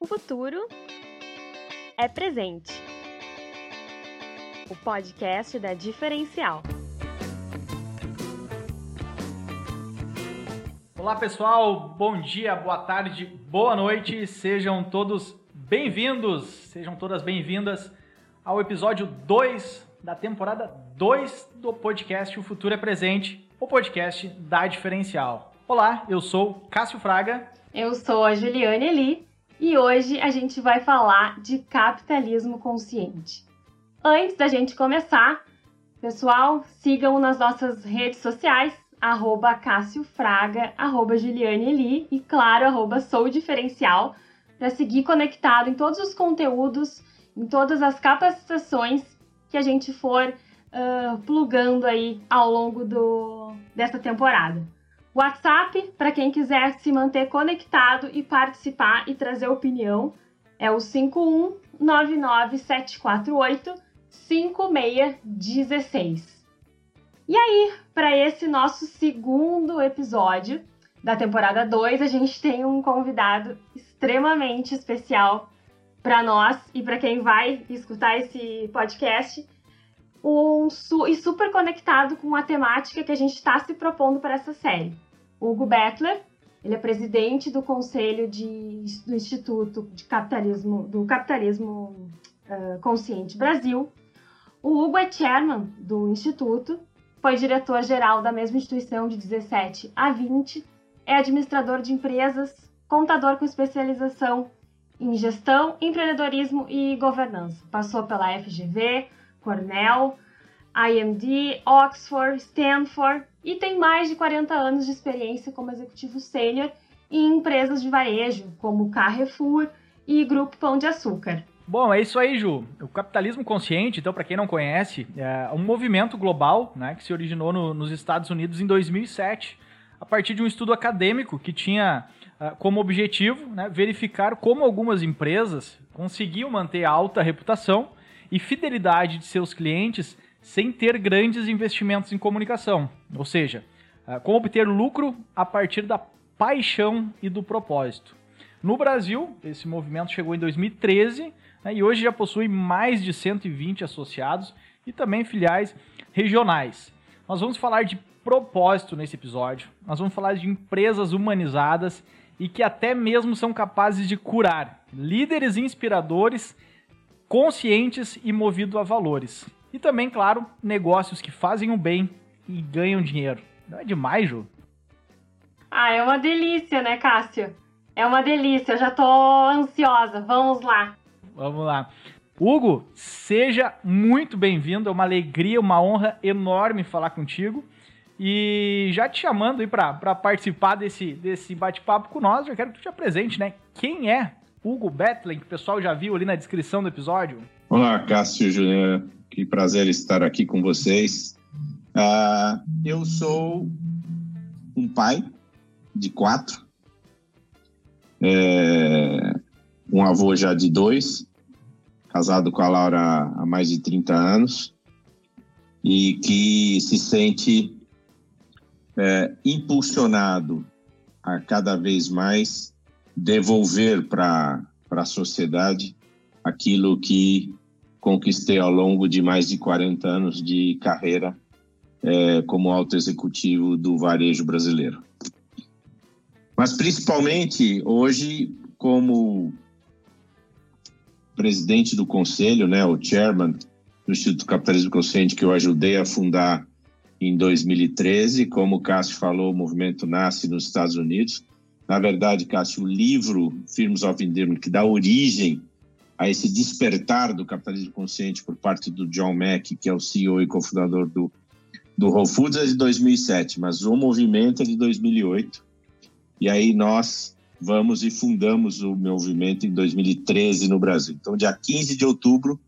O futuro é presente. O podcast da Diferencial. Olá pessoal, bom dia, boa tarde, boa noite, sejam todos bem-vindos, sejam todas bem-vindas ao episódio 2 da temporada 2 do podcast O Futuro é Presente, o podcast da Diferencial. Olá, eu sou Cássio Fraga. Eu sou a Juliane Eli e hoje a gente vai falar de capitalismo consciente. Antes da gente começar, pessoal, sigam nas nossas redes sociais, arroba Cássio Fraga, arroba Juliane e, claro, arroba Sou Diferencial, para seguir conectado em todos os conteúdos, em todas as capacitações que a gente for uh, plugando aí ao longo do, desta temporada. WhatsApp, para quem quiser se manter conectado e participar e trazer opinião, é o 5199748 5616. E aí, para esse nosso segundo episódio da temporada 2, a gente tem um convidado extremamente especial para nós e para quem vai escutar esse podcast, um, e super conectado com a temática que a gente está se propondo para essa série. Hugo Bettler, ele é presidente do Conselho de, do Instituto de Capitalismo, do Capitalismo uh, Consciente Brasil. O Hugo é chairman do Instituto, foi diretor-geral da mesma instituição de 17 a 20, é administrador de empresas, contador com especialização em gestão, empreendedorismo e governança. Passou pela FGV, Cornell, IMD, Oxford, Stanford e tem mais de 40 anos de experiência como executivo sênior em empresas de varejo, como Carrefour e Grupo Pão de Açúcar. Bom, é isso aí, Ju. O capitalismo consciente, então, para quem não conhece, é um movimento global né, que se originou no, nos Estados Unidos em 2007, a partir de um estudo acadêmico que tinha uh, como objetivo né, verificar como algumas empresas conseguiam manter alta reputação e fidelidade de seus clientes sem ter grandes investimentos em comunicação. Ou seja, ah, como obter lucro a partir da paixão e do propósito. No Brasil, esse movimento chegou em 2013 né, e hoje já possui mais de 120 associados e também filiais regionais. Nós vamos falar de propósito nesse episódio, nós vamos falar de empresas humanizadas e que até mesmo são capazes de curar, líderes inspiradores, conscientes e movidos a valores. E também, claro, negócios que fazem o bem e ganham dinheiro. Não é demais, Ju? Ah, é uma delícia, né, Cássio? É uma delícia, eu já tô ansiosa. Vamos lá. Vamos lá. Hugo, seja muito bem-vindo. É uma alegria, uma honra enorme falar contigo. E já te chamando aí para participar desse, desse bate-papo com nós, já quero que tu te apresente, né? Quem é Hugo Betlen, que o pessoal já viu ali na descrição do episódio? Olá, Cássio Juliana. Que prazer estar aqui com vocês. Uh, eu sou um pai de quatro, é, um avô já de dois, casado com a Laura há mais de 30 anos, e que se sente é, impulsionado a cada vez mais devolver para a sociedade aquilo que conquistei ao longo de mais de 40 anos de carreira é, como alto executivo do varejo brasileiro. Mas principalmente hoje como presidente do conselho, né, o chairman do Instituto Capitalismo Consciente que eu ajudei a fundar em 2013, como o Cássio falou, o movimento nasce nos Estados Unidos. Na verdade, Cássio, o livro Firms of Endearment, que dá origem a esse despertar do capitalismo consciente por parte do John Mack, que é o CEO e cofundador do, do Whole Foods, é de 2007, mas o movimento é de 2008. E aí nós vamos e fundamos o movimento em 2013 no Brasil. Então, dia 15 de outubro,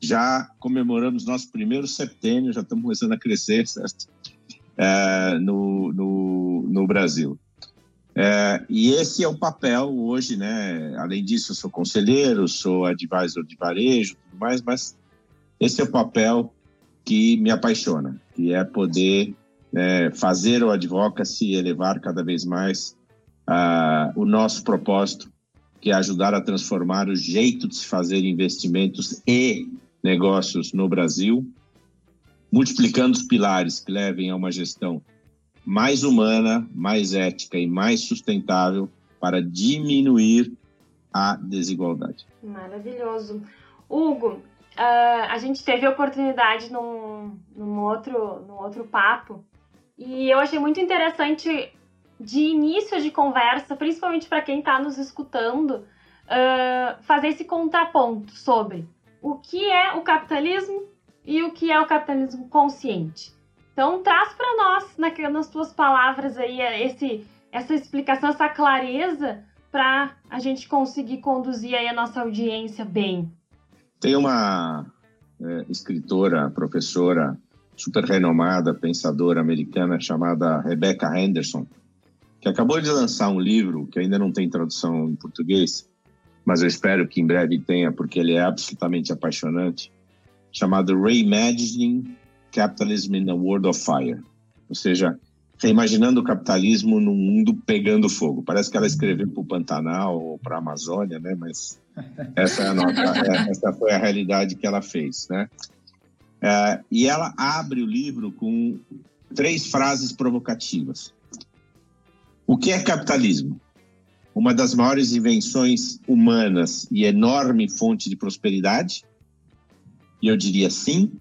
já comemoramos nosso primeiro septênio, já estamos começando a crescer, certo? É, no, no, no Brasil. É, e esse é o papel hoje, né? Além disso, eu sou conselheiro, sou advisor de varejo, tudo mais, mas esse é o papel que me apaixona, que é poder é, fazer o advocacy elevar cada vez mais uh, o nosso propósito que é ajudar a transformar o jeito de se fazer investimentos e negócios no Brasil, multiplicando os pilares que levem a uma gestão mais humana, mais ética e mais sustentável para diminuir a desigualdade. Maravilhoso. Hugo, uh, a gente teve a oportunidade num, num, outro, num outro papo e eu achei muito interessante de início de conversa, principalmente para quem está nos escutando, uh, fazer esse contraponto sobre o que é o capitalismo e o que é o capitalismo consciente. Então, traz para nós, na, nas tuas palavras aí, esse, essa explicação, essa clareza para a gente conseguir conduzir aí a nossa audiência bem. Tem uma é, escritora, professora super renomada, pensadora americana chamada Rebecca Henderson, que acabou de lançar um livro que ainda não tem tradução em português, mas eu espero que em breve tenha, porque ele é absolutamente apaixonante, chamado Reimagining Capitalism in a World of Fire. Ou seja, reimaginando o capitalismo num mundo pegando fogo. Parece que ela escreveu para o Pantanal ou para a Amazônia, né? mas essa, é nossa, é, essa foi a realidade que ela fez. Né? É, e ela abre o livro com três frases provocativas. O que é capitalismo? Uma das maiores invenções humanas e enorme fonte de prosperidade? E eu diria sim,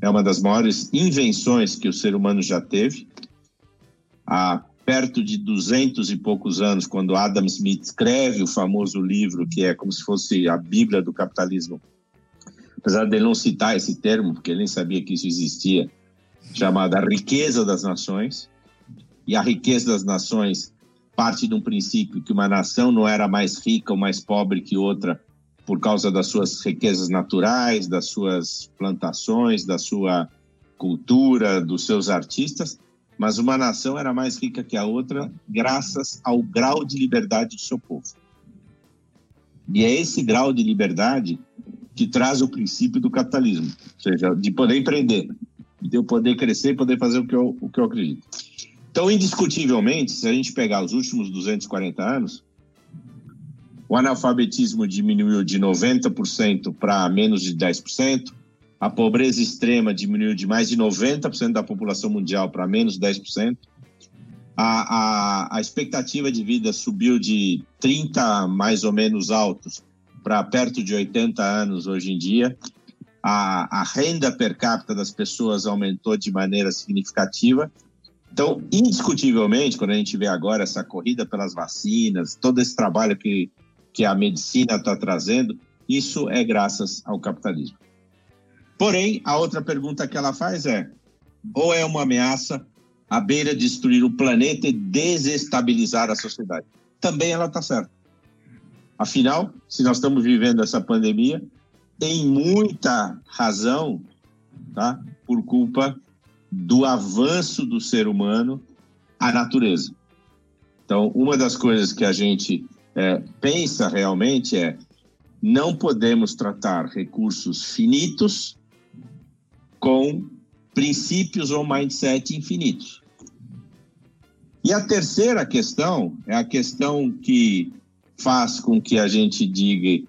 é uma das maiores invenções que o ser humano já teve. Há perto de duzentos e poucos anos, quando Adam Smith escreve o famoso livro que é como se fosse a Bíblia do capitalismo, apesar de ele não citar esse termo, porque ele nem sabia que isso existia, chamada Riqueza das Nações, e a riqueza das nações parte de um princípio que uma nação não era mais rica ou mais pobre que outra por causa das suas riquezas naturais, das suas plantações, da sua cultura, dos seus artistas, mas uma nação era mais rica que a outra graças ao grau de liberdade do seu povo. E é esse grau de liberdade que traz o princípio do capitalismo, ou seja, de poder empreender, de eu poder crescer e poder fazer o que eu, o que eu acredito. Então, indiscutivelmente, se a gente pegar os últimos 240 anos, o analfabetismo diminuiu de 90% para menos de 10%, a pobreza extrema diminuiu de mais de 90% da população mundial para menos de 10%, a, a, a expectativa de vida subiu de 30 mais ou menos altos para perto de 80 anos hoje em dia, a, a renda per capita das pessoas aumentou de maneira significativa. Então, indiscutivelmente, quando a gente vê agora essa corrida pelas vacinas, todo esse trabalho que, que a medicina está trazendo, isso é graças ao capitalismo. Porém, a outra pergunta que ela faz é: ou é uma ameaça à beira de destruir o planeta e desestabilizar a sociedade? Também ela está certa. Afinal, se nós estamos vivendo essa pandemia, tem muita razão, tá? Por culpa do avanço do ser humano à natureza. Então, uma das coisas que a gente é, pensa realmente é não podemos tratar recursos finitos com princípios ou mindset infinitos. E a terceira questão é a questão que faz com que a gente diga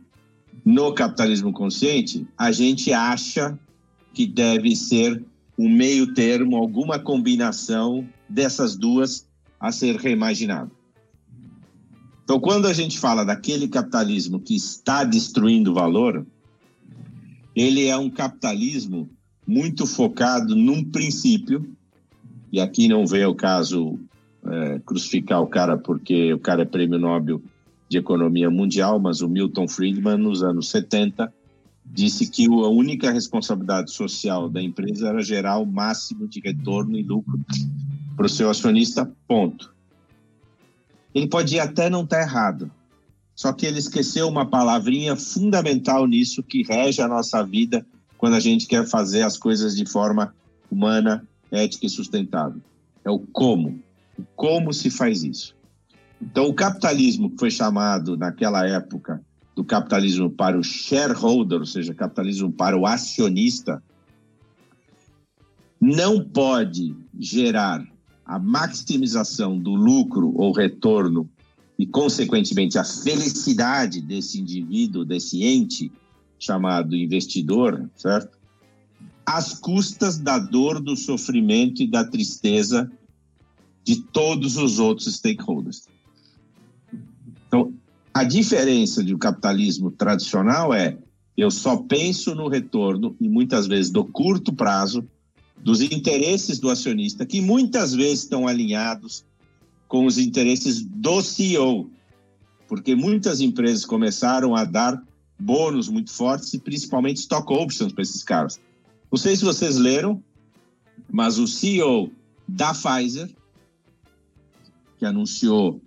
no capitalismo consciente, a gente acha que deve ser um meio termo, alguma combinação dessas duas a ser reimaginado. Então, quando a gente fala daquele capitalismo que está destruindo valor, ele é um capitalismo muito focado num princípio, e aqui não vem o caso é, crucificar o cara porque o cara é prêmio Nobel de Economia Mundial, mas o Milton Friedman, nos anos 70, disse que a única responsabilidade social da empresa era gerar o máximo de retorno e lucro para o seu acionista, ponto. Ele pode até não estar tá errado, só que ele esqueceu uma palavrinha fundamental nisso que rege a nossa vida quando a gente quer fazer as coisas de forma humana, ética e sustentável. É o como. O como se faz isso. Então, o capitalismo que foi chamado naquela época do capitalismo para o shareholder, ou seja, capitalismo para o acionista, não pode gerar a maximização do lucro ou retorno e, consequentemente, a felicidade desse indivíduo, desse ente chamado investidor, certo? Às custas da dor, do sofrimento e da tristeza de todos os outros stakeholders. Então, a diferença do capitalismo tradicional é eu só penso no retorno e muitas vezes do curto prazo dos interesses do acionista, que muitas vezes estão alinhados com os interesses do CEO, porque muitas empresas começaram a dar bônus muito fortes e principalmente stock options para esses caras. Não sei se vocês leram, mas o CEO da Pfizer, que anunciou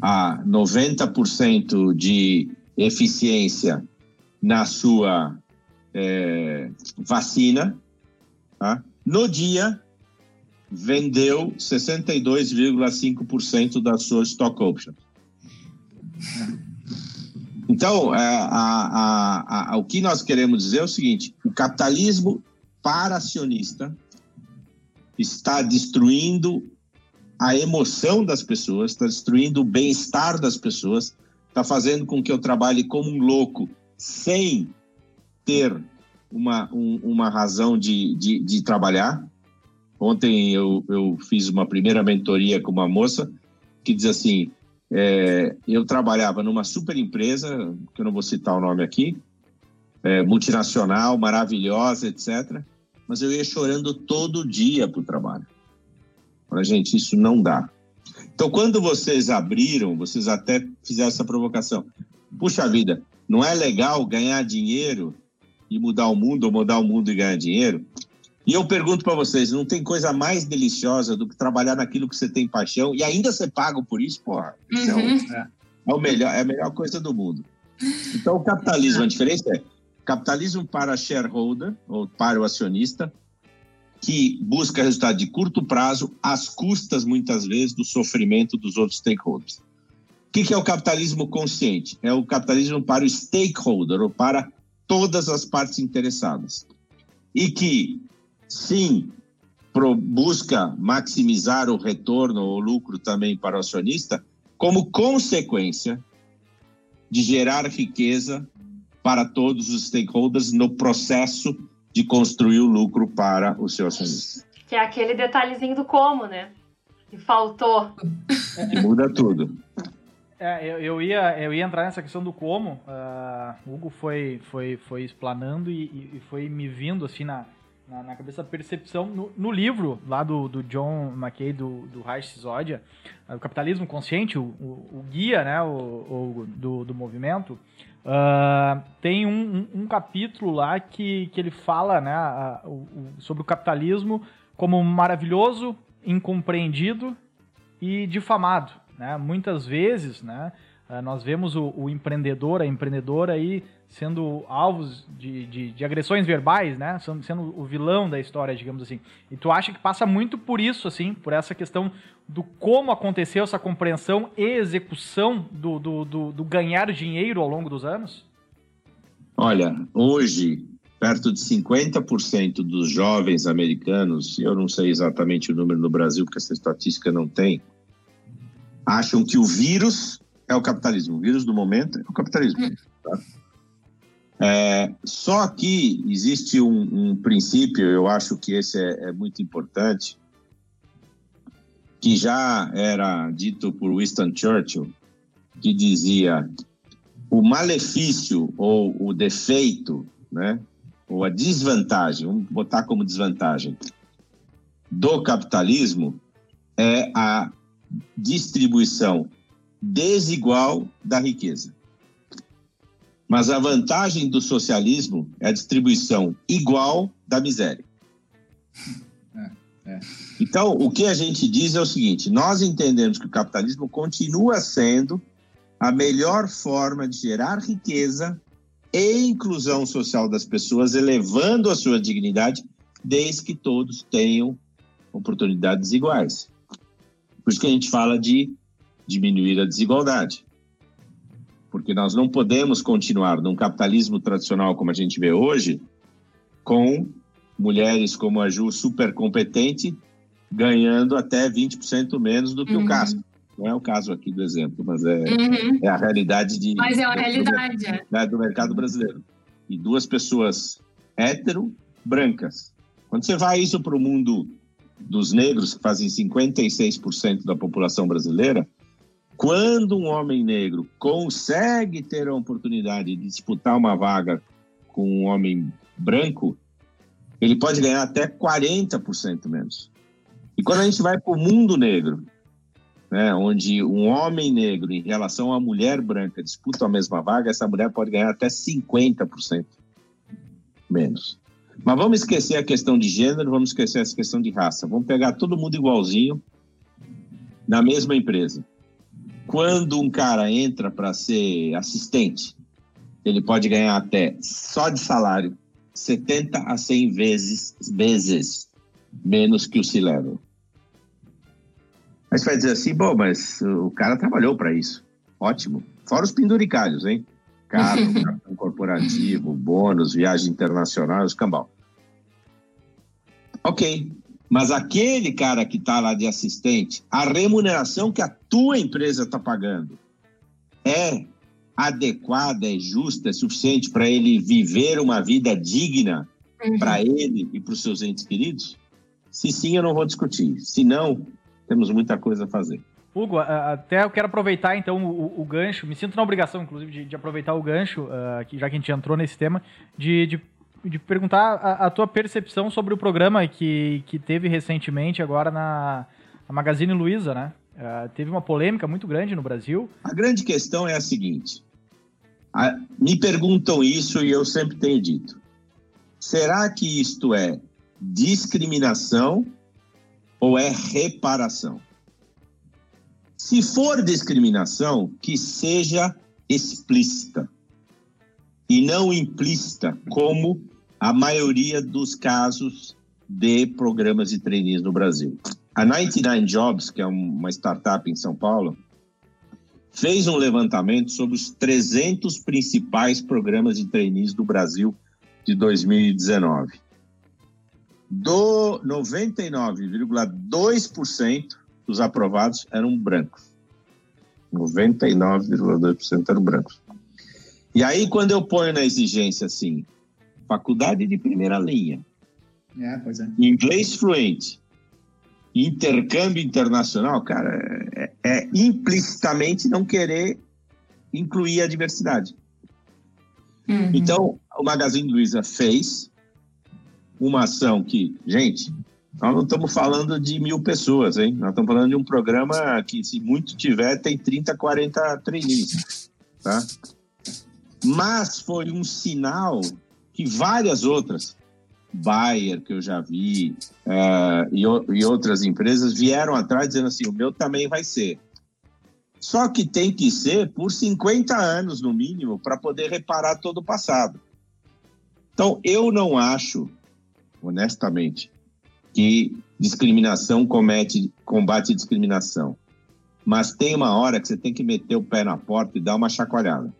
a 90% de eficiência na sua é, vacina, tá? No dia vendeu 62,5% da sua stock option. Então, é, a, a, a, o que nós queremos dizer é o seguinte: o capitalismo para acionista está destruindo a emoção das pessoas, está destruindo o bem-estar das pessoas, está fazendo com que eu trabalhe como um louco sem ter uma, um, uma razão de, de, de trabalhar. Ontem eu, eu fiz uma primeira mentoria com uma moça que diz assim: é, eu trabalhava numa super empresa, que eu não vou citar o nome aqui, é, multinacional, maravilhosa, etc. Mas eu ia chorando todo dia para o trabalho. Para gente, isso não dá. Então, quando vocês abriram, vocês até fizeram essa provocação. Puxa vida, não é legal ganhar dinheiro e mudar o mundo, ou mudar o mundo e ganhar dinheiro? E eu pergunto para vocês, não tem coisa mais deliciosa do que trabalhar naquilo que você tem paixão e ainda ser pago por isso, porra. Isso uhum. é, é, o melhor, é a melhor coisa do mundo. Então, o capitalismo, a diferença é capitalismo para shareholder, ou para o acionista, que busca resultado de curto prazo, às custas, muitas vezes, do sofrimento dos outros stakeholders. O que é o capitalismo consciente? É o capitalismo para o stakeholder, ou para todas as partes interessadas. E que sim, pro, busca maximizar o retorno ou lucro também para o acionista, como consequência de gerar riqueza para todos os stakeholders no processo de construir o lucro para o seu acionista. Que é aquele detalhezinho do como, né? Que faltou. Que muda tudo. É, eu, eu, ia, eu ia entrar nessa questão do como. Uh, o Hugo foi, foi, foi explanando e, e, foi me vindo assim na, na, na cabeça a percepção. No, no, livro lá do, do John McKay, do, do Reich Sisodia, uh, o Capitalismo Consciente, o, o, o guia né, o, o, do, do movimento, uh, tem um, um, um, capítulo lá que, que ele fala né, sobre o capitalismo como maravilhoso, incompreendido e difamado. Né? Muitas vezes, né, ah, nós vemos o, o, empreendedor, a empreendedora aí sendo alvos de, de, de, agressões verbais, né? Sendo, sendo o vilão da história, digamos assim. E tu acha que passa muito por isso, assim, por essa questão do como aconteceu essa compreensão e execução do, do, do, do ganhar dinheiro ao longo dos anos? Olha, hoje, perto de 50% dos jovens americanos, eu não sei exatamente o número no Brasil, porque essa estatística não tem, acham que o vírus é o capitalismo. O vírus do momento é o capitalismo. Hum. Tá? É, só que existe um, um, princípio, eu acho que esse é, é, muito importante, que já era dito por Winston Churchill, que dizia o malefício ou o defeito, né, ou a desvantagem, vamos botar como desvantagem, do capitalismo é a distribuição desigual da riqueza. Mas a vantagem do socialismo é a distribuição igual da miséria. É, é. Então, o que a gente diz é o seguinte: nós entendemos que o capitalismo continua sendo a melhor forma de gerar riqueza e inclusão social das pessoas, elevando a sua dignidade, desde que todos tenham oportunidades iguais. Por isso que a gente fala de diminuir a desigualdade. Porque nós não podemos continuar num capitalismo tradicional como a gente vê hoje, com mulheres como a Ju super competente ganhando até 20% menos do que uhum. o Castro. não é o caso aqui do exemplo, mas é, uhum. é a realidade de. Mas é a realidade, do, é. Né, do mercado brasileiro. E duas pessoas hétero, brancas. Quando você vai isso para o mundo dos negros, que fazem 56% da população brasileira, quando um homem negro consegue ter a oportunidade de disputar uma vaga com um homem branco, ele pode ganhar até 40% menos. E quando a gente vai para o mundo negro, né, onde um homem negro em relação a mulher branca disputa a mesma vaga, essa mulher pode ganhar até 50% menos. Mas vamos esquecer a questão de gênero, vamos esquecer essa questão de raça. Vamos pegar todo mundo igualzinho na mesma empresa. Quando um cara entra para ser assistente, ele pode ganhar até só de salário 70 a 100 vezes, vezes menos que o C-Level. Mas vai dizer assim, bom, mas o cara trabalhou para isso. Ótimo. Fora os penduricalhos, hein? Carro, cartão corporativo, bônus, viagem internacional, escambau. Ok. Mas aquele cara que está lá de assistente, a remuneração que a tua empresa está pagando é adequada, é justa, é suficiente para ele viver uma vida digna uhum. para ele e para os seus entes queridos? Se sim, eu não vou discutir. Se não, temos muita coisa a fazer. Hugo, até eu quero aproveitar então o, o gancho, me sinto na obrigação, inclusive, de, de aproveitar o gancho, uh, que, já que a gente entrou nesse tema, de, de, de perguntar a, a, tua percepção sobre o programa que, que teve recentemente agora na, na Magazine Luiza, né? Uh, teve uma polêmica muito grande no Brasil. A grande questão é a seguinte: a, me perguntam isso e eu sempre tenho dito. Será que isto é discriminação ou é reparação? Se for discriminação, que seja explícita e não implícita, como a maioria dos casos de programas de trainees no Brasil. A 99 Jobs, que é uma startup em São Paulo, fez um levantamento sobre os 300 principais programas de trainees do Brasil de 2019 do 99,2% dos aprovados eram brancos. 99,2% eram brancos. E aí, quando eu ponho na exigência assim, faculdade de primeira linha, é, é. inglês fluente, intercâmbio internacional, cara, é, é implicitamente não querer incluir a diversidade. Uhum. Então, o Magazine Luiza fez, uma ação que, gente, nós não estamos falando de mil pessoas, hein? Nós estamos falando de um programa que, se muito tiver, tem 30, 40 trainees, tá? Mas foi um sinal que várias outras, Bayer, que eu já vi, uh, e, e outras empresas, vieram atrás dizendo assim, o meu também vai ser. Só que tem que ser por 50 anos, no mínimo, para poder reparar todo o passado. Então, eu não acho honestamente, que discriminação comete, combate discriminação. Mas tem uma hora que você tem que meter o pé na porta e dar uma chacoalhada.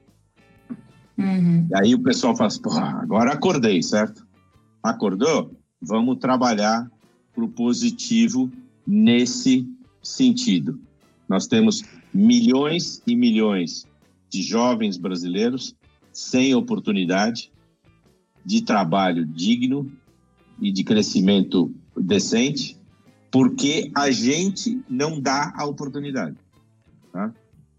Uhum. E aí o pessoal fala assim, agora acordei, certo? Acordou? Vamos trabalhar para o positivo nesse sentido. Nós temos milhões e milhões de jovens brasileiros sem oportunidade de trabalho digno e de crescimento decente, porque a gente não dá a oportunidade. Tá?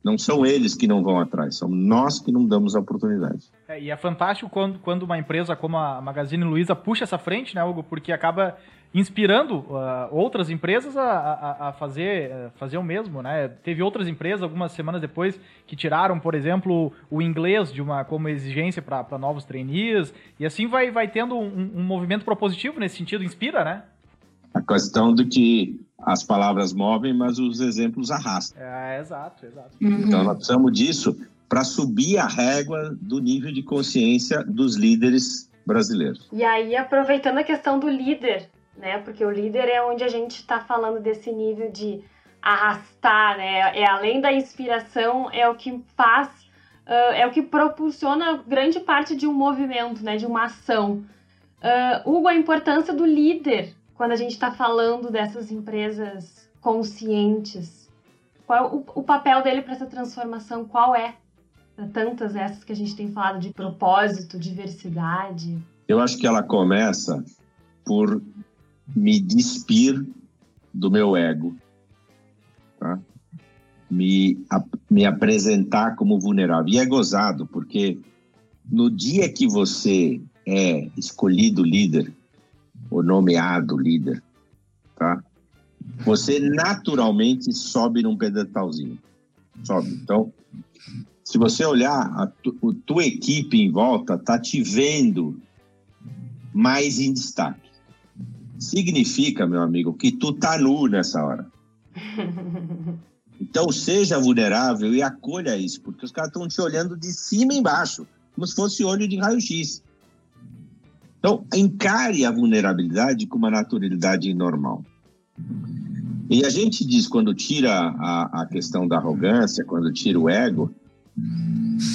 Não são eles que não vão atrás, são nós que não damos a oportunidade. É, e é fantástico quando, quando uma empresa como a Magazine Luiza puxa essa frente, né, Hugo? Porque acaba inspirando uh, outras empresas a, a, a fazer, uh, fazer o mesmo, né? Teve outras empresas, algumas semanas depois, que tiraram, por exemplo, o inglês de uma como exigência para novos trainees, e assim vai, vai tendo um, um movimento propositivo nesse sentido, inspira, né? A questão do que as palavras movem, mas os exemplos arrastam. É, exato, exato. Uhum. Então nós precisamos disso para subir a régua do nível de consciência dos líderes brasileiros. E aí, aproveitando a questão do líder, né? Porque o líder é onde a gente está falando desse nível de arrastar, né? É além da inspiração, é o que faz, uh, é o que propulsiona grande parte de um movimento, né? De uma ação. Uh, Hugo, a importância do líder quando a gente está falando dessas empresas conscientes. Qual é o, o papel dele para essa transformação? Qual é? Tantas essas que a gente tem falado de propósito, diversidade. Eu acho que ela começa por me despir do meu ego, tá? me, a, me apresentar como vulnerável. E é gozado, porque no dia que você é escolhido líder, ou nomeado líder, tá? Você naturalmente sobe num pedestalzinho. Sobe. Então, se você olhar, a, tu, a tua equipe em volta tá te vendo mais em destaque. Significa, meu amigo, que tu tá nu nessa hora. Então, seja vulnerável e acolha isso, porque os caras estão te olhando de cima embaixo, como se fosse olho de raio-x. Então, encare a vulnerabilidade com uma naturalidade normal. E a gente diz, quando tira a, a questão da arrogância, quando tira o ego,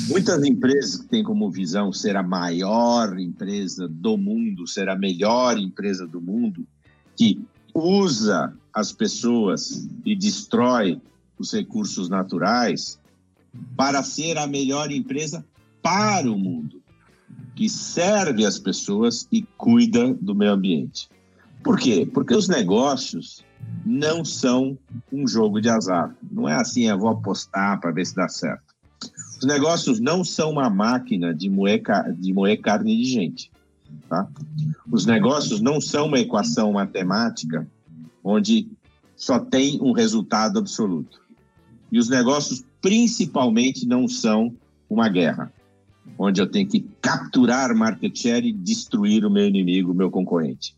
muitas empresas que têm como visão ser a maior empresa do mundo, ser a melhor empresa do mundo, que usa as pessoas e destrói os recursos naturais para ser a melhor empresa para o mundo, que serve as pessoas e cuida do meio ambiente. Por quê? Porque os negócios não são um jogo de azar. Não é assim, eu vou apostar para ver se dá certo. Os negócios não são uma máquina de moer, de moer carne de gente. Tá? Os negócios não são uma equação matemática onde só tem um resultado absoluto. E os negócios, principalmente, não são uma guerra, onde eu tenho que capturar market share e destruir o meu inimigo, o meu concorrente.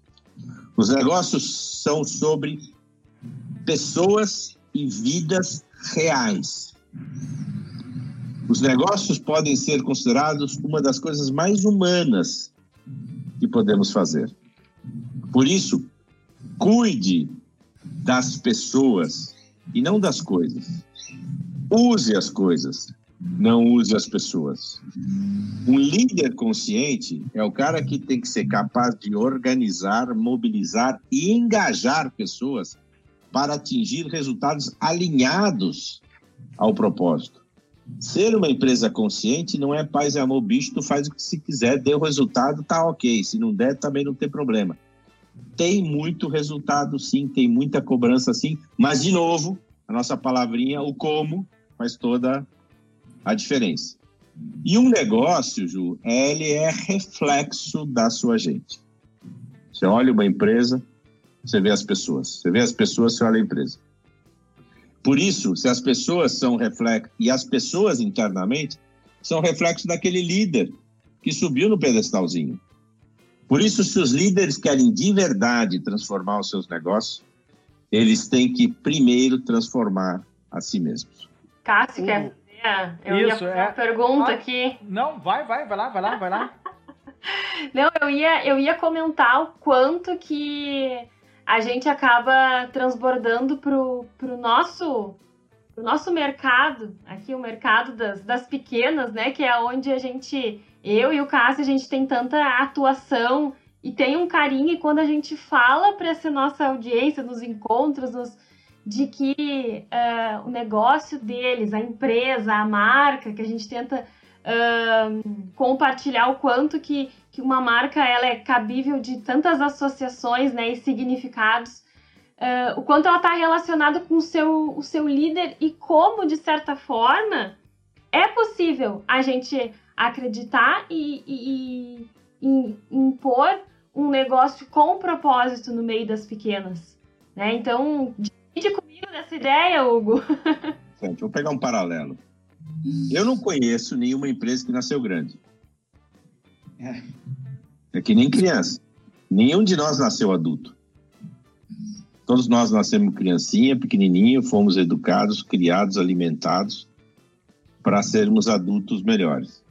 Os negócios são sobre pessoas e vidas reais. Os negócios podem ser considerados uma das coisas mais humanas que podemos fazer. Por isso, cuide das pessoas e não das coisas. Use as coisas, não use as pessoas. Um líder consciente é o cara que tem que ser capaz de organizar, mobilizar e engajar pessoas para atingir resultados alinhados ao propósito. Ser uma empresa consciente não é paz e amor, bicho, tu faz o que se quiser, deu resultado, tá ok. Se não der, também não tem problema. Tem muito resultado, sim, tem muita cobrança, sim, mas, de novo, a nossa palavrinha, o como, faz toda a diferença. E um negócio, Ju, ele é reflexo da sua gente. Você olha uma empresa, você vê as pessoas. Você vê as pessoas, você olha a empresa. Por isso, se as pessoas são reflexo, e as pessoas internamente são reflexo daquele líder que subiu no pedestalzinho. Por isso, se os líderes querem de verdade transformar os seus negócios, eles têm que primeiro transformar a si mesmos. Cássio, quer fazer? Eu Isso, ia fazer é... uma pergunta ah, aqui. Não, vai, vai, vai lá, vai lá, vai lá. não, eu ia, eu ia comentar o quanto que a gente acaba transbordando pro, pro nosso pro nosso mercado, aqui o mercado das, das pequenas, né, que é onde a gente, eu e o Cássio, a gente tem tanta atuação e tem um carinho, e quando a gente fala para essa nossa audiência, nos encontros, nos, de que uh, o negócio deles, a empresa, a marca, que a gente tenta uh, compartilhar o quanto que, que uma marca ela é cabível de tantas associações né, e significados, uh, o quanto ela está relacionada com o seu, o seu líder e como, de certa forma, é possível a gente acreditar e, e, e impor um negócio com propósito no meio das pequenas. Né? Então, divide comigo dessa ideia, Hugo. Gente, vou pegar um paralelo. Eu não conheço nenhuma empresa que nasceu grande. É, que nem criança. Nenhum de nós nasceu adulto. Todos nós nascemos criancinha, pequenininho, fomos educados, criados, alimentados para sermos adultos melhores.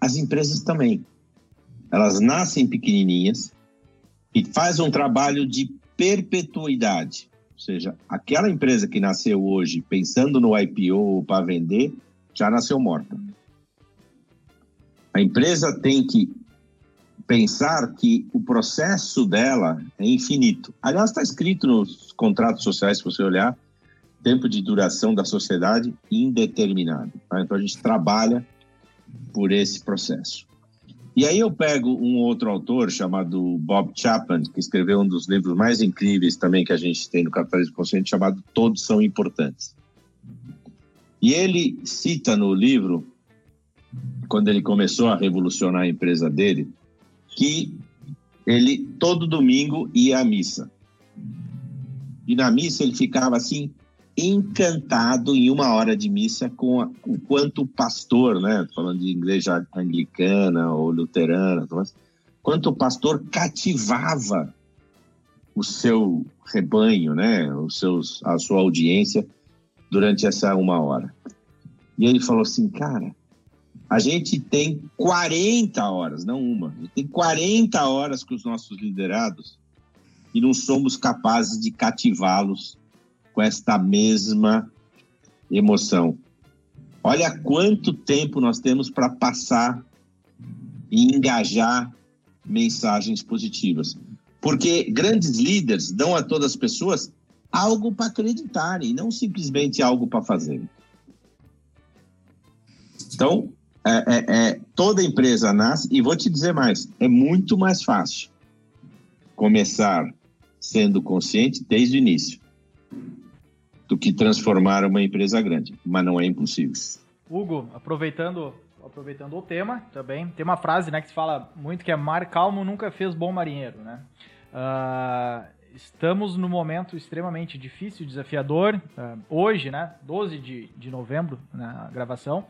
As empresas também. Elas nascem pequenininhas e fazem um trabalho de perpetuidade. Ou seja, aquela empresa que nasceu hoje pensando no IPO para vender, já nasceu morta. A empresa tem que pensar que o processo dela é infinito. Aliás, está escrito nos contratos sociais, se você olhar, tempo de duração da sociedade indeterminado. Tá? Então a gente trabalha por esse processo. E aí eu pego um outro autor chamado Bob Chapman, que escreveu um dos livros mais incríveis também que a gente tem no Capitalismo Consciente, chamado Todos São Importantes. E ele cita no livro, quando ele começou a revolucionar a empresa dele, que ele todo domingo ia à missa. E na missa ele ficava assim encantado em uma hora de missa com a, o quanto o pastor, né, falando de igreja anglicana ou luterana, quanto o pastor cativava o seu rebanho, né, os seus, a sua audiência durante essa uma hora. E ele falou assim, cara, a gente tem 40 horas, não uma, tem 40 horas com os nossos liderados e não somos capazes de cativá-los com esta mesma emoção. Olha quanto tempo nós temos para passar e engajar mensagens positivas. Porque grandes líderes dão a todas as pessoas algo para acreditarem, não simplesmente algo para fazer. Então, é, é, é, toda empresa nasce, e vou te dizer mais: é muito mais fácil começar sendo consciente desde o início do que transformar uma empresa grande, mas não é impossível. Hugo, aproveitando aproveitando o tema também, tem uma frase né, que se fala muito que é mar calmo nunca fez bom marinheiro, né? Uh, estamos num momento extremamente difícil, desafiador. Uh, hoje, né, 12 de, de novembro, na gravação,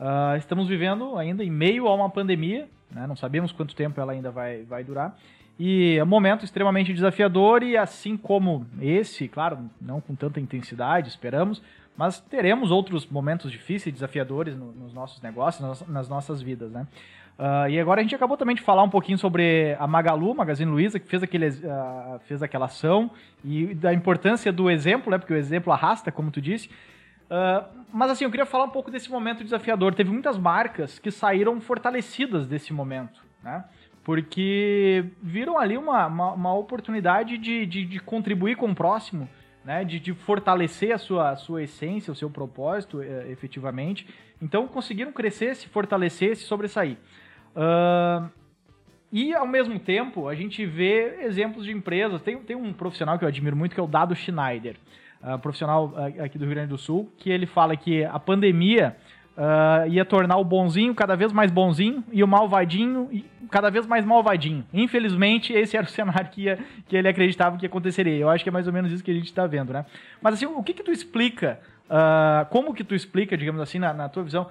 uh, estamos vivendo ainda em meio a uma pandemia, né, não sabemos quanto tempo ela ainda vai, vai durar, e é um momento extremamente desafiador e assim como esse, claro, não com tanta intensidade, esperamos, mas teremos outros momentos difíceis, desafiadores no, nos nossos negócios, nas, nossas vidas, né? Uh, e agora a gente acabou também de falar um pouquinho sobre a Magalu, Magazine Luiza, que fez, aquele, uh, fez aquela ação e da importância do exemplo, né? Porque o exemplo arrasta, como tu disse. Uh, mas assim, eu queria falar um pouco desse momento desafiador. Teve muitas marcas que saíram fortalecidas desse momento, né? Porque viram ali uma, uma, uma oportunidade de, de, de, contribuir com o próximo, né? de, de fortalecer a sua, a sua essência, o seu propósito, é, efetivamente. Então conseguiram crescer, se fortalecer, se sobressair. Uh, e ao mesmo tempo, a gente vê exemplos de empresas. Tem, tem um profissional que eu admiro muito, que é o Dado Schneider, uh, profissional aqui do Rio Grande do Sul, que ele fala que a pandemia uh, ia tornar o bonzinho cada vez mais bonzinho e o malvadinho cada vez mais malvadinho. Infelizmente, esse era o cenário que, ia, que ele acreditava que aconteceria. Eu acho que é mais ou menos isso que a gente está vendo, né? Mas assim, o que que tu explica, uh, como que tu explica, digamos assim, na, na tua visão,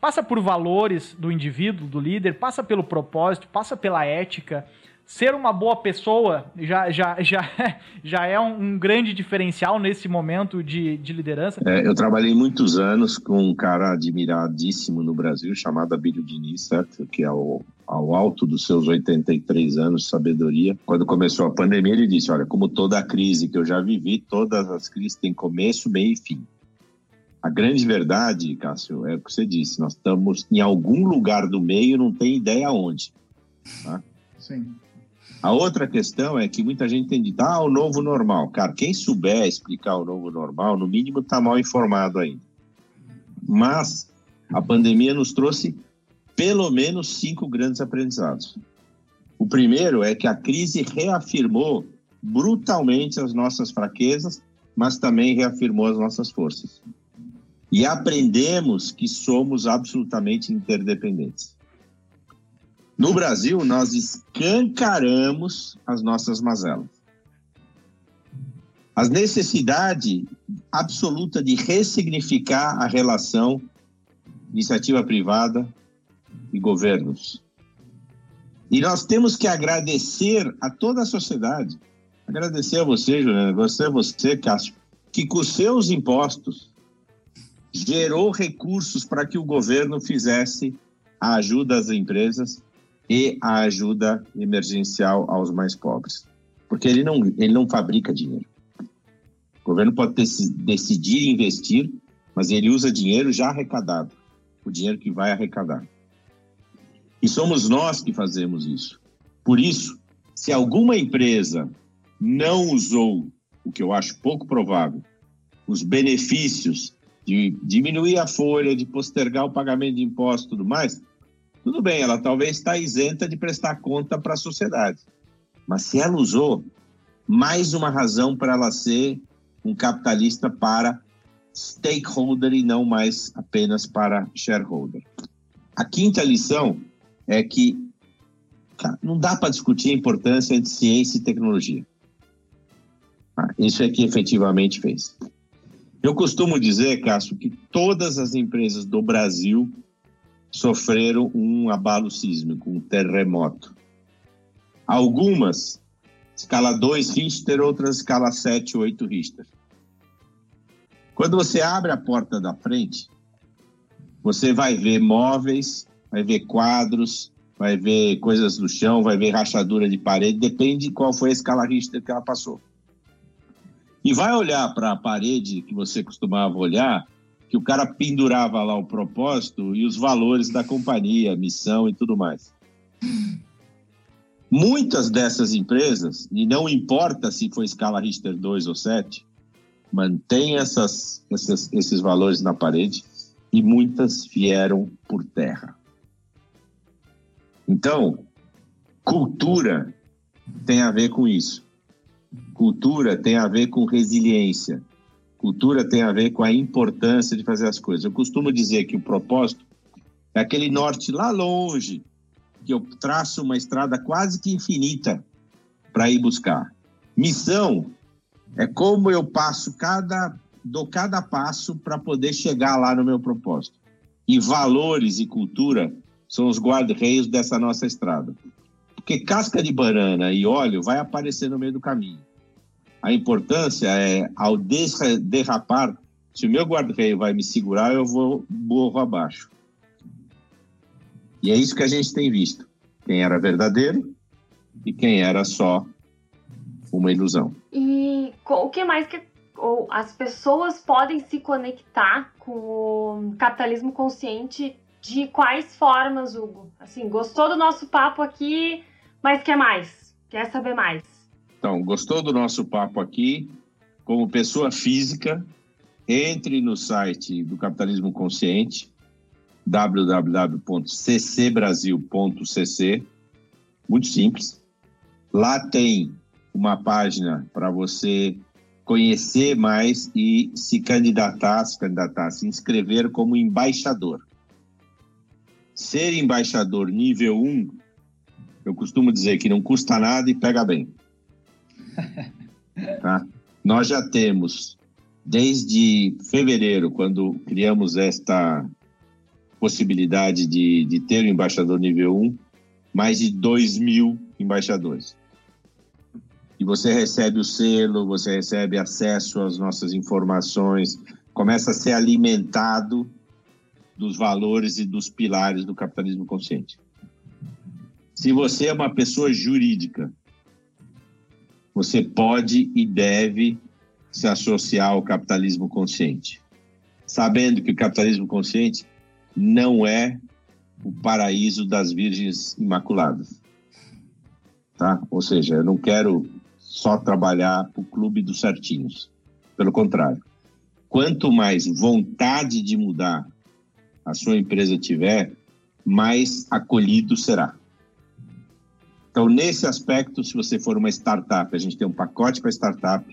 passa por valores do indivíduo, do líder, passa pelo propósito, passa pela ética, ser uma boa pessoa já, já, já, já é um, um grande diferencial nesse momento de, de liderança? É, eu trabalhei muitos anos com um cara admiradíssimo no Brasil, chamado Abílio Diniz, certo? Que é ao, ao alto dos seus 83 anos de sabedoria. Quando começou a pandemia, ele disse: Olha, como toda crise que eu já vivi, todas as crises têm começo, meio e fim. A grande verdade, Cássio, é o que você disse: nós estamos em algum lugar do meio, não tem ideia onde. Tá? Sim. A outra questão é que muita gente tem dito, ah, o novo normal. Cara, quem souber explicar o novo normal, no mínimo está mal informado ainda. Mas a pandemia nos trouxe pelo menos cinco grandes aprendizados. O primeiro é que a crise reafirmou brutalmente as nossas fraquezas, mas também reafirmou as nossas forças. E aprendemos que somos absolutamente interdependentes. No Brasil, nós escancaramos as nossas mazelas. A necessidade absoluta de ressignificar a relação iniciativa privada e governos. E nós temos que agradecer a toda a sociedade, agradecer a você, Juliana, a você, Cássio, que com seus impostos gerou recursos para que o governo fizesse a ajuda às empresas e a ajuda emergencial aos mais pobres. Porque ele não, ele não fabrica dinheiro. O governo pode ter, decidir investir, mas ele usa dinheiro já arrecadado, o dinheiro que vai arrecadar. E somos nós que fazemos isso. Por isso, se alguma empresa não usou, o que eu acho pouco provável, os benefícios de diminuir a folha, de postergar o pagamento de impostos e tudo mais, tudo bem, ela talvez está isenta de prestar conta para a sociedade. Mas se ela usou, mais uma razão para ela ser um capitalista para stakeholder e não mais apenas para shareholder. A quinta lição é que não dá para discutir a importância de ciência e tecnologia. Ah, isso é que efetivamente fez. Eu costumo dizer, Cássio, que todas as empresas do Brasil sofreram um abalo sísmico, um terremoto. Algumas, escala 2 Richter, outras escala 7, 8 Richter. Quando você abre a porta da frente, você vai ver móveis, vai ver quadros, vai ver coisas no chão, vai ver rachadura de parede, depende de qual foi a escala Richter que ela passou e vai olhar para a parede que você costumava olhar, que o cara pendurava lá o propósito e os valores da companhia, missão e tudo mais. Muitas dessas empresas, e não importa se foi escala Richter 2 ou 7, mantém essas, essas, esses valores na parede e muitas vieram por terra. Então, cultura tem a ver com isso. Cultura tem a ver com resiliência. Cultura tem a ver com a importância de fazer as coisas. Eu costumo dizer que o propósito é aquele norte lá longe, que eu traço uma estrada quase que infinita para ir buscar. Missão é como eu passo cada dou cada passo para poder chegar lá no meu propósito. E valores e cultura são os guarda-reios dessa nossa estrada. Porque casca de banana e óleo vai aparecer no meio do caminho. A importância é, ao derrapar, se o meu guarda-reio vai me segurar, eu vou burro abaixo. E é isso que a gente tem visto. Quem era verdadeiro e quem era só uma ilusão. E o que mais que as pessoas podem se conectar com o capitalismo consciente de quais formas, Hugo? Assim, gostou do nosso papo aqui, mas quer mais? Quer saber mais? Então, gostou do nosso papo aqui? Como pessoa física, entre no site do Capitalismo Consciente, www.ccbrasil.cc. Muito simples. Lá tem uma página para você conhecer mais e se candidatar, se candidatar, se inscrever como embaixador. Ser embaixador nível 1, eu costumo dizer que não custa nada e pega bem. Tá? Nós já temos, desde fevereiro, quando criamos esta possibilidade de, de ter o embaixador nível 1, mais de 2 mil embaixadores. E você recebe o selo, você recebe acesso às nossas informações, começa a ser alimentado dos valores e dos pilares do capitalismo consciente. Se você é uma pessoa jurídica você pode e deve se associar ao capitalismo consciente, sabendo que o capitalismo consciente não é o paraíso das virgens imaculadas. Tá? Ou seja, eu não quero só trabalhar o clube dos certinhos. Pelo contrário, quanto mais vontade de mudar a sua empresa tiver, mais acolhido será. Então, nesse aspecto, se você for uma startup, a gente tem um pacote para startup.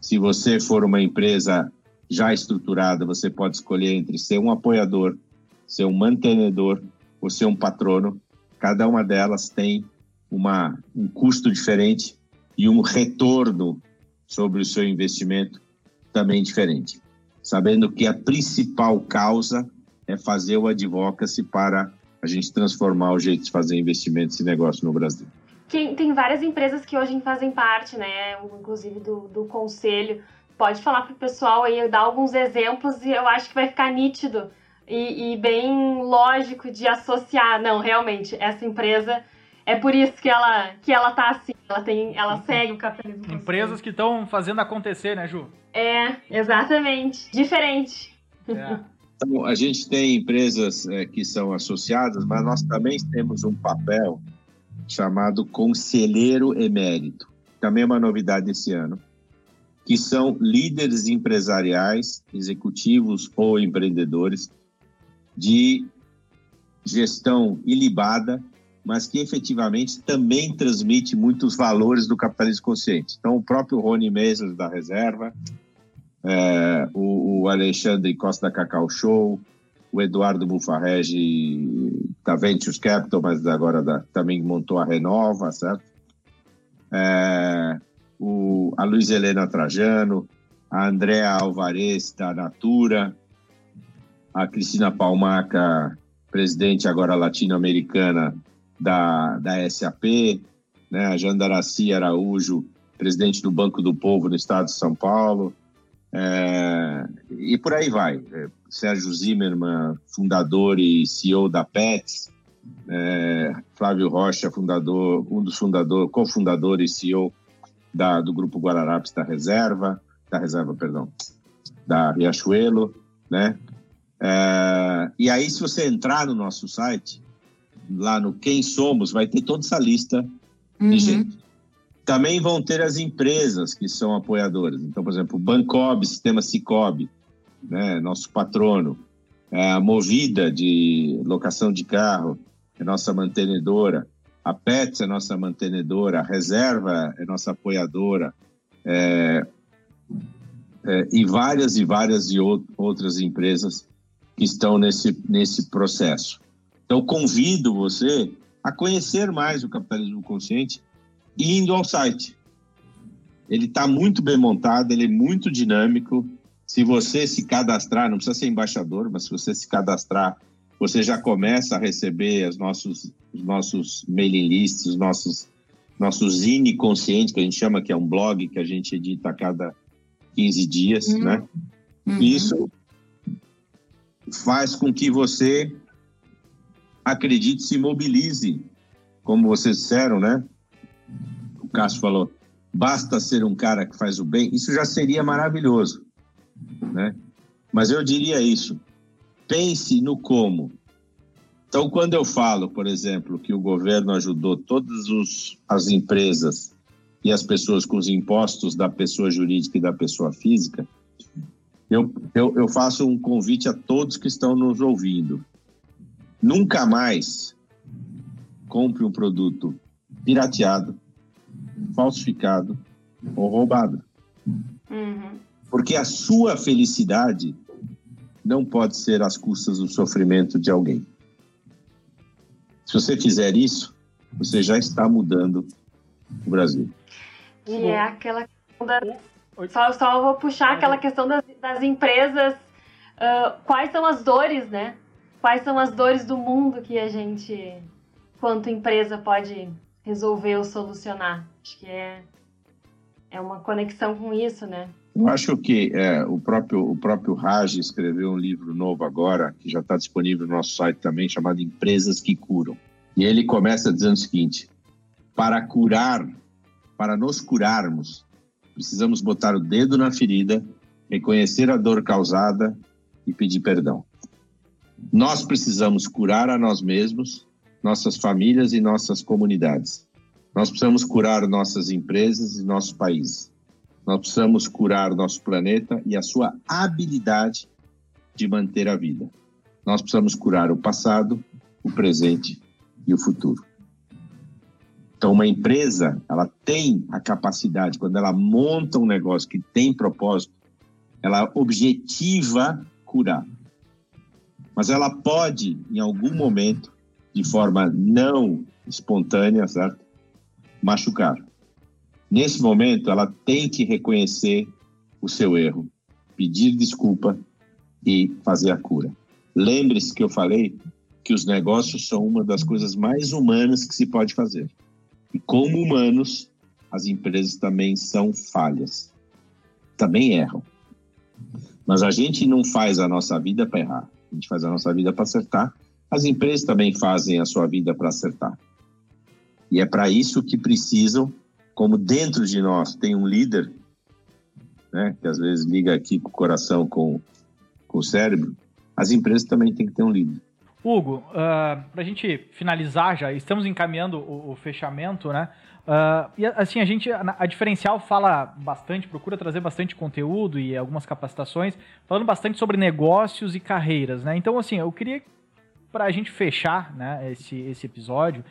Se você for uma empresa já estruturada, você pode escolher entre ser um apoiador, ser um mantenedor ou ser um patrono. Cada uma delas tem uma, um custo diferente e um retorno sobre o seu investimento também diferente. Sabendo que a principal causa é fazer o advocacy para a gente transformar o jeito de fazer investimentos e negócio no Brasil. Tem, tem várias empresas que hoje fazem parte, né, inclusive do, do conselho. Pode falar para o pessoal aí, dar alguns exemplos e eu acho que vai ficar nítido e, e bem lógico de associar. Não, realmente, essa empresa é por isso que ela que ela tá assim, ela tem, ela segue o capitalismo. Empresas que estão fazendo acontecer, né, Ju? É, exatamente, diferente. É. Então, a gente tem empresas é, que são associadas, mas nós também temos um papel chamado conselheiro emérito. Também é uma novidade esse ano, que são líderes empresariais, executivos ou empreendedores de gestão ilibada, mas que efetivamente também transmite muitos valores do capitalismo consciente. Então, o próprio Rony Mesler da Reserva, é, o, o, Alexandre Costa Cacau Show, o Eduardo Bufarregi da Ventures Capital, mas agora da, também montou a Renova, certo? É, o, a Luiz Helena Trajano, a Andrea Alvarez da Natura, a Cristina Palmaca, presidente agora latino-americana da, da SAP, né, a Jandaraci Araújo, presidente do Banco do Povo no estado de São Paulo, é, e por aí vai. É, Sérgio Zimmermann, fundador e CEO da Pets, é, Flávio Rocha, fundador, um dos fundadores, cofundador e CEO da, do Grupo Guararapes da Reserva, da Reserva, perdão, da Riachuelo, né? É, e aí, se você entrar no nosso site, lá no Quem Somos, vai ter toda essa lista uhum. de gente. Também vão ter as empresas que são apoiadoras. Então, por exemplo, o Bancob, Sistema Cicobi, né, nosso patrono. É a Movida, de locação de carro, é nossa mantenedora. A PETS é nossa mantenedora. A Reserva é nossa apoiadora. É, é, e várias e várias e outras empresas que estão nesse, nesse processo. Então, convido você a conhecer mais o capitalismo consciente indo ao site. Ele está muito bem montado, ele é muito dinâmico. Se você se cadastrar, não precisa ser embaixador, mas se você se cadastrar, você já começa a receber os nossos, os nossos mailing lists, os nossos, nossos zine conscientes, que a gente chama que é um blog que a gente edita a cada 15 dias, uhum. né? Uhum. Isso faz com que você acredite, se mobilize, como vocês disseram, né? O Cássio falou, basta ser um cara que faz o bem, isso já seria maravilhoso, né? Mas eu diria isso, pense no como. Então, quando eu falo, por exemplo, que o governo ajudou todas os, as empresas e as pessoas com os impostos da pessoa jurídica e da pessoa física, eu, eu, eu faço um convite a todos que estão nos ouvindo. Nunca mais compre um produto pirateado, falsificado ou roubado. Uhum. Porque a sua felicidade não pode ser às custas do sofrimento de alguém. Se você fizer isso, você já está mudando o Brasil. E é aquela questão da... Só, só vou puxar aquela questão das, das empresas. Uh, quais são as dores, né? quais são as dores do mundo que a gente, quanto empresa, pode resolver ou solucionar. Acho que é, é uma conexão com isso, né? Eu acho que é, o, próprio, o próprio Raj escreveu um livro novo agora, que já está disponível no nosso site também, chamado Empresas que Curam. E ele começa dizendo o seguinte: para curar, para nos curarmos, precisamos botar o dedo na ferida, reconhecer a dor causada e pedir perdão. Nós precisamos curar a nós mesmos, nossas famílias e nossas comunidades. Nós precisamos curar nossas empresas e nosso país. Nós precisamos curar nosso planeta e a sua habilidade de manter a vida. Nós precisamos curar o passado, o presente e o futuro. Então, uma empresa, ela tem a capacidade, quando ela monta um negócio que tem propósito, ela objetiva curar mas ela pode, em algum momento, de forma não espontânea, certo? Machucar. Nesse momento, ela tem que reconhecer o seu erro, pedir desculpa e fazer a cura. Lembre-se que eu falei que os negócios são uma das coisas mais humanas que se pode fazer. E como humanos, as empresas também são falhas. Também erram. Mas a gente não faz a nossa vida para errar. A gente faz a nossa vida para acertar. As empresas também fazem a sua vida para acertar. E é para isso que precisam, como dentro de nós tem um líder, né, que às vezes liga aqui com o coração com, com o cérebro, as empresas também têm que ter um líder. Hugo, uh, ah, para a gente finalizar já, estamos encaminhando o, o fechamento, né? Uh, e assim, a gente, a, a, diferencial fala bastante, procura trazer bastante conteúdo e algumas capacitações, falando bastante sobre negócios e carreiras, né? Então, assim, eu queria, para a gente fechar né, esse, esse episódio,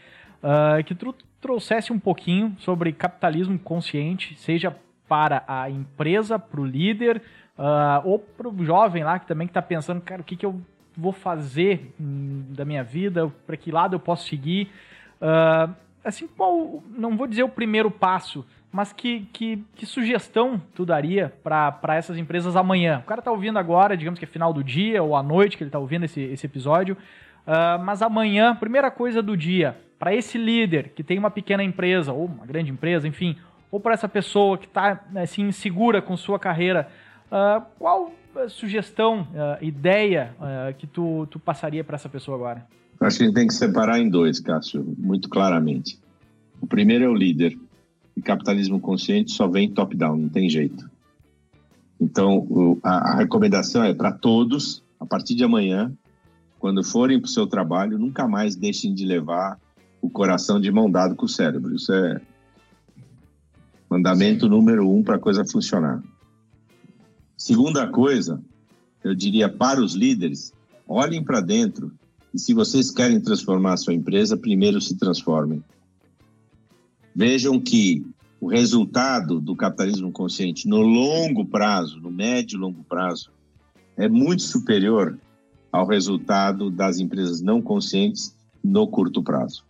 uh, que tu trouxesse um pouquinho sobre capitalismo consciente, seja para a empresa, para o líder, uh, ou para o jovem lá que também está pensando, cara, o que, que eu vou fazer hum, da minha vida, para que lado eu posso seguir. Uh, assim, qual, não vou dizer o primeiro passo, mas que, que, que sugestão tu daria para essas empresas amanhã? O cara está ouvindo agora, digamos que é final do dia ou à noite que ele está ouvindo esse, esse episódio, uh, mas amanhã, primeira coisa do dia, para esse líder que tem uma pequena empresa, ou uma grande empresa, enfim, ou para essa pessoa que está assim, insegura com sua carreira, uh, qual sugestão, uh, ideia uh, que tu, tu passaria para essa pessoa agora? Acho que a gente tem que separar em dois, Cássio, muito claramente. O primeiro é o líder. E capitalismo consciente só vem top-down, não tem jeito. Então, a recomendação é para todos, a partir de amanhã, quando forem para o seu trabalho, nunca mais deixem de levar o coração de mão dado com o cérebro. Isso é mandamento número um para a coisa funcionar. Segunda coisa, eu diria para os líderes, olhem para dentro e se vocês querem transformar a sua empresa, primeiro se transformem. Vejam que o resultado do capitalismo consciente no longo prazo, no médio e longo prazo, é muito superior ao resultado das empresas não conscientes no curto prazo.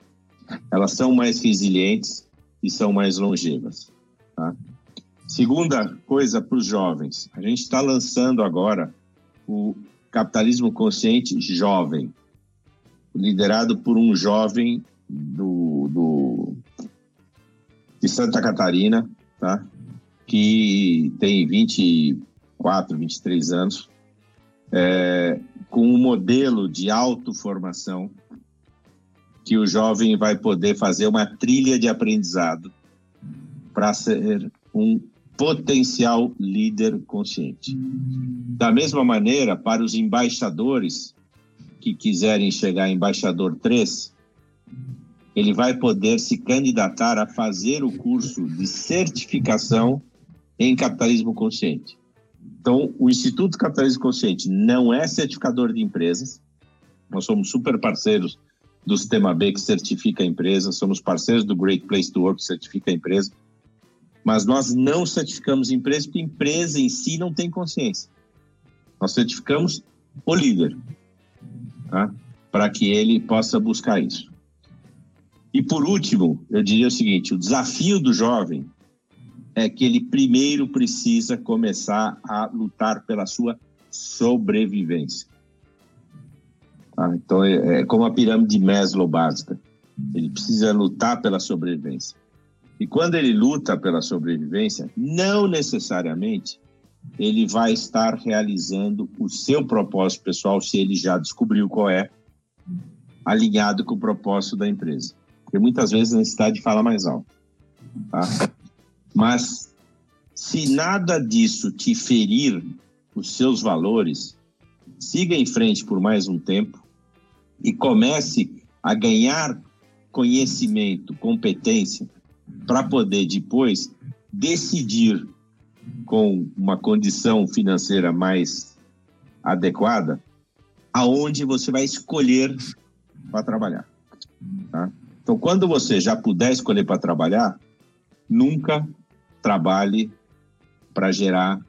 Elas são mais resilientes e são mais longevas. Tá? Segunda coisa para os jovens, a gente está lançando agora o capitalismo consciente jovem, liderado por um jovem do, do de Santa Catarina, tá? que tem 24, 23 anos, é, com um modelo de autoformação que o jovem vai poder fazer uma trilha de aprendizado para ser um potencial líder consciente. Da mesma maneira, para os embaixadores que quiserem chegar embaixador 3, ele vai poder se candidatar a fazer o curso de certificação em capitalismo consciente. Então, o Instituto Capitalismo Consciente não é certificador de empresas. Nós somos super parceiros do Sistema B, que certifica a empresa, somos parceiros do Great Place to Work, que certifica a empresa mas nós não certificamos empresa porque empresa em si não tem consciência. Nós certificamos o líder, tá? para que ele possa buscar isso. E por último, eu diria o seguinte: o desafio do jovem é que ele primeiro precisa começar a lutar pela sua sobrevivência. Tá? Então, é, é como a pirâmide de Maslow básica. Ele precisa lutar pela sobrevivência. E quando ele luta pela sobrevivência, não necessariamente ele vai estar realizando o seu propósito pessoal, se ele já descobriu qual é, alinhado com o propósito da empresa. Porque muitas vezes a necessidade fala mais alto. Tá? Mas se nada disso te ferir os seus valores, siga em frente por mais um tempo e comece a ganhar conhecimento, competência para poder depois decidir com uma condição financeira mais adequada aonde você vai escolher para trabalhar. Tá? Então, quando você já puder escolher para trabalhar, nunca trabalhe para gerar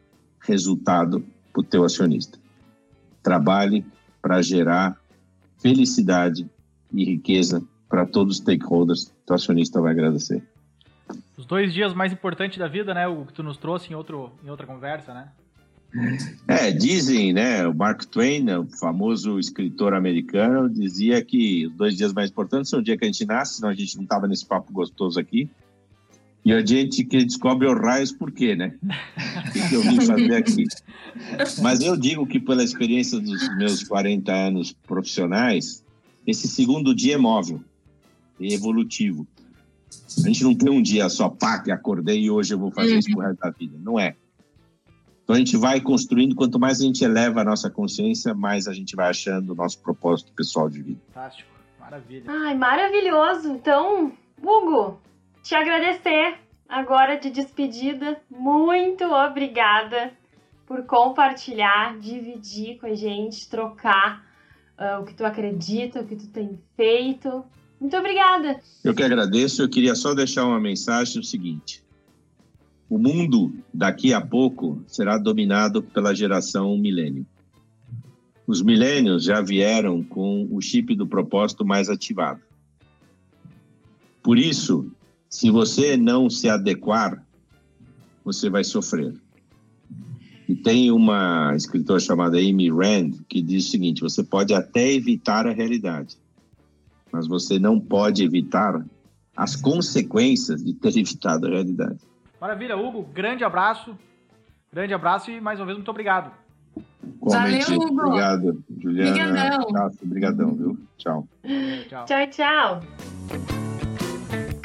resultado para o teu acionista. Trabalhe para gerar felicidade e riqueza para todos os stakeholders. O acionista vai agradecer. Os dois dias mais importantes da vida, né? O que tu nos trouxe em, outro, em outra conversa, né? É, dizem, né? O Mark Twain, o famoso escritor americano, dizia que os dois dias mais importantes são o dia que a gente nasce, senão a gente não tava nesse papo gostoso aqui. E a gente que descobre os raios por quê, né? O que, que eu vim fazer aqui? Mas eu digo que pela experiência dos meus 40 anos profissionais, esse segundo dia é móvel, é evolutivo. A gente não tem um dia só, pá, que acordei e hoje eu vou fazer isso pro resto da vida. Não é. Então a gente vai construindo, quanto mais a gente eleva a nossa consciência, mais a gente vai achando o nosso propósito pessoal de vida. Fantástico, maravilha. Ai, maravilhoso. Então, Hugo, te agradecer agora de despedida. Muito obrigada por compartilhar, dividir com a gente, trocar uh, o que tu acredita, o que tu tem feito. Muito obrigada. Eu que agradeço. Eu queria só deixar uma mensagem o seguinte: o mundo daqui a pouco será dominado pela geração milênio. Os milênios já vieram com o chip do propósito mais ativado. Por isso, se você não se adequar, você vai sofrer. E tem uma escritora chamada Amy Rand que diz o seguinte: você pode até evitar a realidade, mas você não pode evitar as consequências de ter evitado a realidade. Maravilha, Hugo. Grande abraço. Grande abraço e mais uma vez muito obrigado. Valeu, Hugo. Obrigado, Juliana. Obrigadão. Obrigadão, viu? Tchau. Tchau. Tchau, tchau.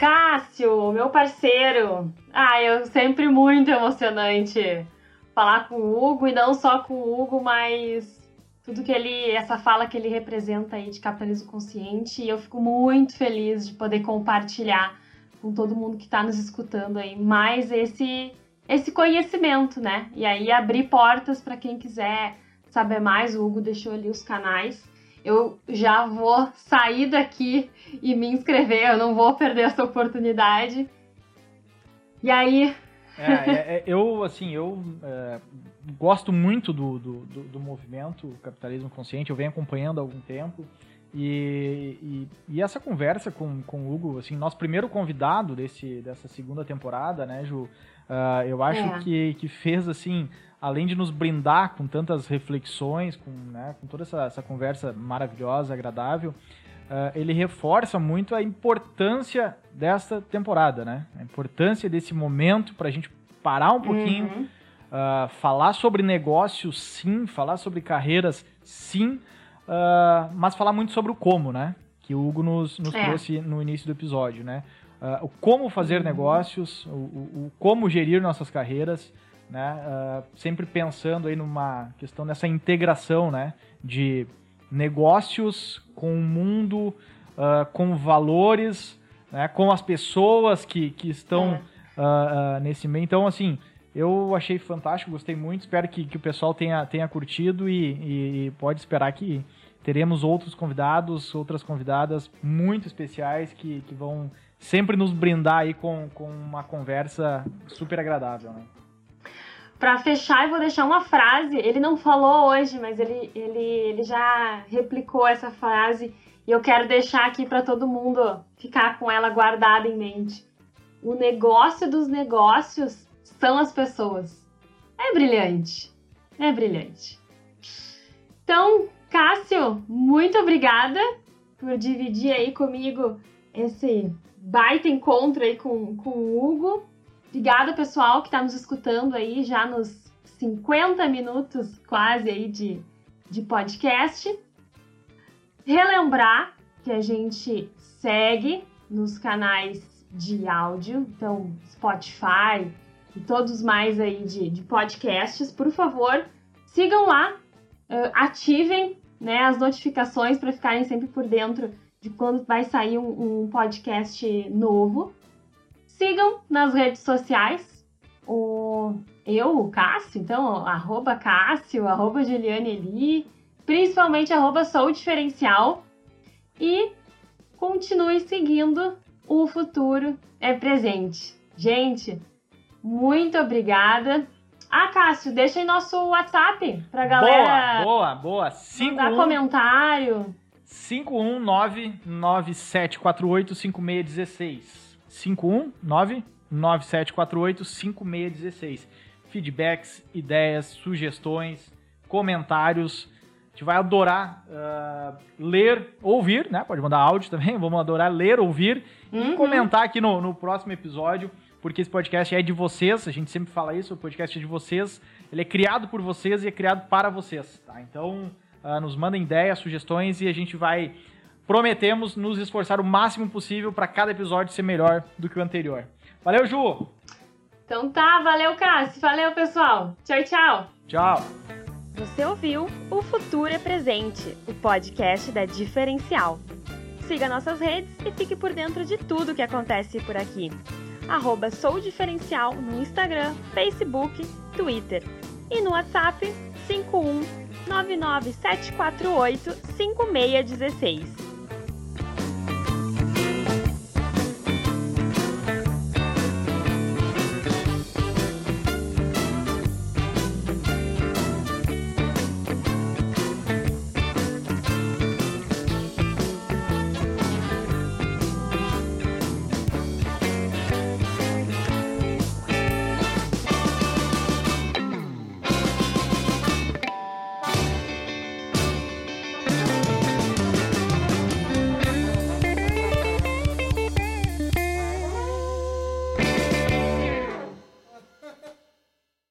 Cássio, meu parceiro. Ah, eu sempre muito emocionante falar com o Hugo e não só com o Hugo, mas tudo que ele, essa fala que ele representa aí de capitalismo consciente, e eu fico muito feliz de poder compartilhar com todo mundo que está nos escutando aí mais esse esse conhecimento, né? E aí abrir portas para quem quiser saber mais. O Hugo deixou ali os canais. Eu já vou sair daqui e me inscrever, eu não vou perder essa oportunidade. E aí, É, é, é, eu, assim, eu é, gosto muito do, do, do, do movimento Capitalismo Consciente, eu venho acompanhando há algum tempo. E, e, e essa conversa com, com o Hugo, assim, nosso primeiro convidado desse, dessa segunda temporada, né, Ju? Uh, eu acho É. que, que fez, assim, além de nos brindar com tantas reflexões, com, né, com toda essa, essa conversa maravilhosa, agradável, uh, ele reforça muito a importância dessa temporada, né? A importância desse momento para a gente parar um pouquinho, Uhum. uh, falar sobre negócios, sim, falar sobre carreiras, sim, uh, mas falar muito sobre o como, né? Que o Hugo nos, nos É. trouxe no início do episódio, né? O como fazer Uhum. negócios, o, o- o como gerir nossas carreiras, né? Uh, sempre pensando aí numa questão dessa integração, né? De negócios com o mundo, uh, com valores, né? Com as pessoas que, que estão É. ah, nesse meio. Então, assim, eu achei fantástico, gostei muito. Espero que, que o pessoal tenha, tenha curtido e, e- e pode esperar que teremos outros convidados, outras convidadas muito especiais que, que vão sempre nos brindar aí com, com uma conversa super agradável, né? Pra fechar, eu vou deixar uma frase. Ele não falou hoje, mas ele, ele, ele já replicou essa frase e eu quero deixar aqui pra todo mundo ficar com ela guardada em mente. O negócio dos negócios são as pessoas. É brilhante. É brilhante. Então, Cássio, muito obrigada por dividir aí comigo esse baita encontro aí com, com o Hugo. Obrigada, pessoal, que está nos escutando aí já nos 50 minutos quase aí de, de podcast. Relembrar que a gente segue nos canais de áudio, então Spotify e todos mais aí de, de podcasts. Por favor, sigam lá, ativem né, as notificações para ficarem sempre por dentro de quando vai sair um, um podcast novo. Sigam nas redes sociais. O, eu, o Cássio, então, arroba Cássio, arroba Juliane Eli, principalmente arroba Sou Diferencial. E continue seguindo o futuro é presente. Gente, muito obrigada. Ah, Cássio, deixa aí nosso WhatsApp pra galera Boa, boa, boa. mandar 51 comentário. 51997485616. 51997485616. Feedbacks, ideias, sugestões, comentários. A gente vai adorar ah, ler, ouvir, né? Pode mandar áudio também. Vamos adorar ler, ouvir e Uhum. comentar aqui no, no próximo episódio, porque esse podcast é de vocês. A gente sempre fala isso, o podcast é de vocês. Ele é criado por vocês e é criado para vocês, tá? Então, ah, nos mandem ideias, sugestões e a gente vai, prometemos, nos esforçar o máximo possível para cada episódio ser melhor do que o anterior. Valeu, Ju! Então tá, valeu, Cássio. Valeu, pessoal. Tchau, tchau. Tchau. Você ouviu O Futuro é Presente, o podcast da Diferencial. Siga nossas redes e fique por dentro de tudo que acontece por aqui. Arroba Sou Diferencial no Instagram, Facebook, Twitter. E no WhatsApp 51 99748 5616.